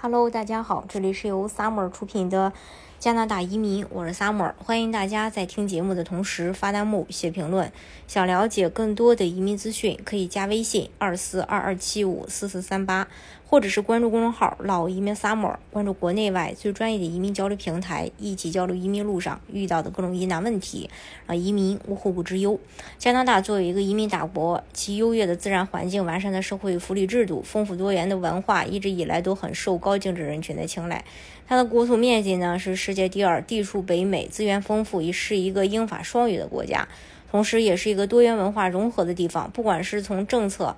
Hello，大家好，这里是由 Summer 出品的加拿大移民，我是 Summer，欢迎大家在听节目的同时发弹幕、写评论。想了解更多的移民资讯，可以加微信二四二二七五四四三八，或者是关注公众号“老移民 Summer”，关注国内外最专业的移民交流平台，一起交流移民路上遇到的各种疑难问题，让移民无后顾之忧。加拿大作为一个移民大国，其优越的自然环境、完善的社会福利制度、丰富多元的文化，一直以来都很受高净值人群的青睐。它的国土面积呢是世界第二，地处北美，资源丰富，也是一个英法双语的国家。同时，也是一个多元文化融合的地方。不管是从政策，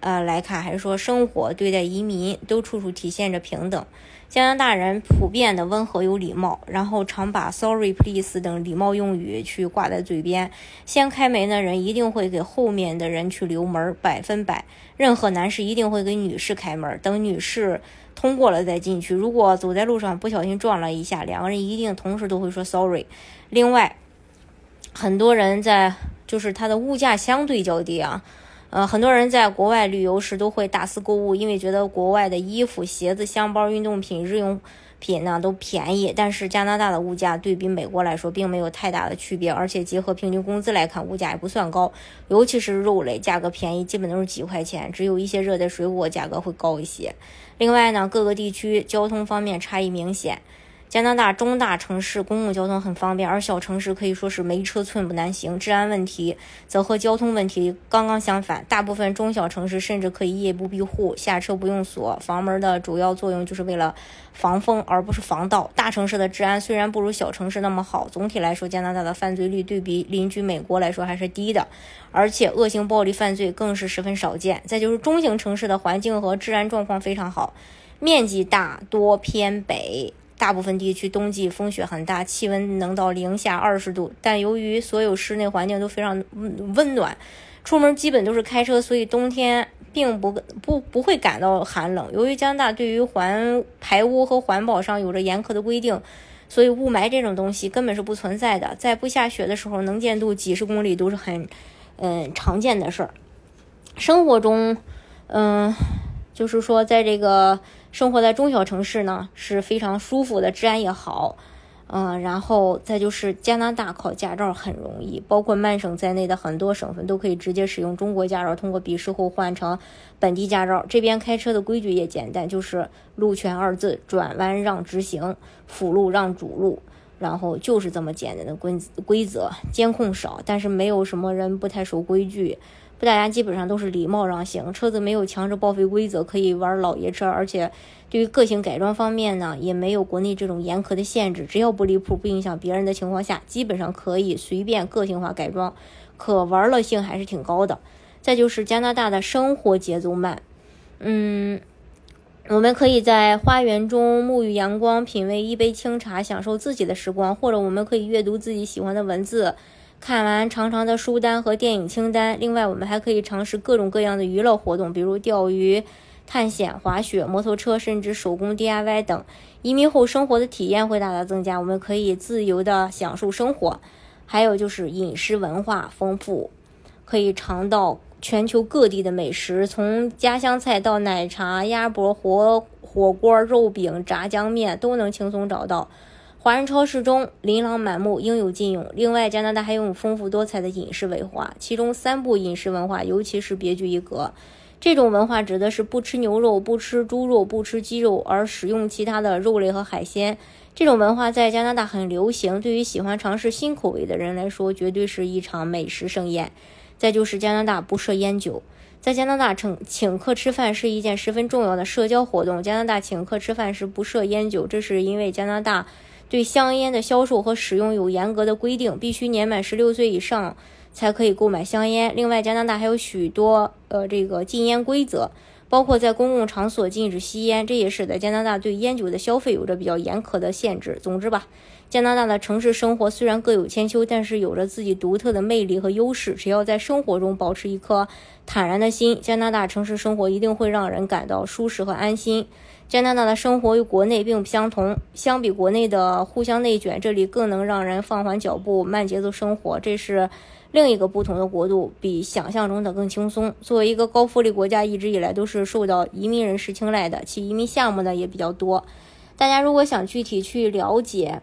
呃来看，还是说生活对待移民，都处处体现着平等。加拿大人普遍的温和有礼貌，然后常把 “sorry”、“please” 等礼貌用语去挂在嘴边。先开门的人一定会给后面的人去留门，百分百。任何男士一定会给女士开门，等女士通过了再进去。如果走在路上不小心撞了一下，两个人一定同时都会说 “sorry”。另外，很多人在就是它的物价相对较低啊，呃，很多人在国外旅游时都会大肆购物，因为觉得国外的衣服、鞋子、箱包、运动品、日用品呢都便宜。但是加拿大的物价对比美国来说并没有太大的区别，而且结合平均工资来看，物价也不算高，尤其是肉类价格便宜，基本都是几块钱，只有一些热带水果价格会高一些。另外呢，各个地区交通方面差异明显。加拿大中大城市公共交通很方便，而小城市可以说是没车寸步难行。治安问题则和交通问题刚刚相反，大部分中小城市甚至可以夜不闭户，下车不用锁。房门的主要作用就是为了防风，而不是防盗。大城市的治安虽然不如小城市那么好，总体来说，加拿大的犯罪率对比邻居美国来说还是低的，而且恶性暴力犯罪更是十分少见。再就是中型城市的环境和治安状况非常好，面积大，多偏北。大部分地区冬季风雪很大，气温能到零下二十度，但由于所有室内环境都非常温暖，出门基本都是开车，所以冬天并不不不会感到寒冷。由于加拿大对于环排污和环保上有着严苛的规定，所以雾霾这种东西根本是不存在的。在不下雪的时候，能见度几十公里都是很嗯常见的事儿。生活中，嗯，就是说在这个。生活在中小城市呢是非常舒服的，治安也好，嗯，然后再就是加拿大考驾照很容易，包括曼省在内的很多省份都可以直接使用中国驾照，通过笔试后换成本地驾照。这边开车的规矩也简单，就是路权二字，转弯让直行，辅路让主路，然后就是这么简单的规规则。监控少，但是没有什么人不太守规矩。大家基本上都是礼貌让行，车子没有强制报废规则，可以玩老爷车，而且对于个性改装方面呢，也没有国内这种严苛的限制，只要不离谱、不影响别人的情况下，基本上可以随便个性化改装，可玩乐性还是挺高的。再就是加拿大的生活节奏慢，嗯，我们可以在花园中沐浴阳光，品味一杯清茶，享受自己的时光，或者我们可以阅读自己喜欢的文字。看完长长的书单和电影清单，另外我们还可以尝试各种各样的娱乐活动，比如钓鱼、探险、滑雪、摩托车，甚至手工 DIY 等。移民后生活的体验会大大增加，我们可以自由的享受生活。还有就是饮食文化丰富，可以尝到全球各地的美食，从家乡菜到奶茶、鸭脖、火火锅、肉饼、炸酱面都能轻松找到。华人超市中琳琅满目，应有尽有。另外，加拿大还拥有丰富多彩的饮食文化，其中三部饮食文化尤其是别具一格。这种文化指的是不吃牛肉、不吃猪肉、不吃鸡肉，而使用其他的肉类和海鲜。这种文化在加拿大很流行，对于喜欢尝试新口味的人来说，绝对是一场美食盛宴。再就是加拿大不设烟酒，在加拿大请请客吃饭是一件十分重要的社交活动。加拿大请客吃饭时不设烟酒，这是因为加拿大。对香烟的销售和使用有严格的规定，必须年满十六岁以上才可以购买香烟。另外，加拿大还有许多呃这个禁烟规则，包括在公共场所禁止吸烟，这也使得加拿大对烟酒的消费有着比较严苛的限制。总之吧，加拿大的城市生活虽然各有千秋，但是有着自己独特的魅力和优势。只要在生活中保持一颗坦然的心，加拿大城市生活一定会让人感到舒适和安心。加拿大的生活与国内并不相同，相比国内的互相内卷，这里更能让人放缓脚步、慢节奏生活。这是另一个不同的国度比想象中的更轻松。作为一个高福利国家，一直以来都是受到移民人士青睐的，其移民项目呢也比较多。大家如果想具体去了解，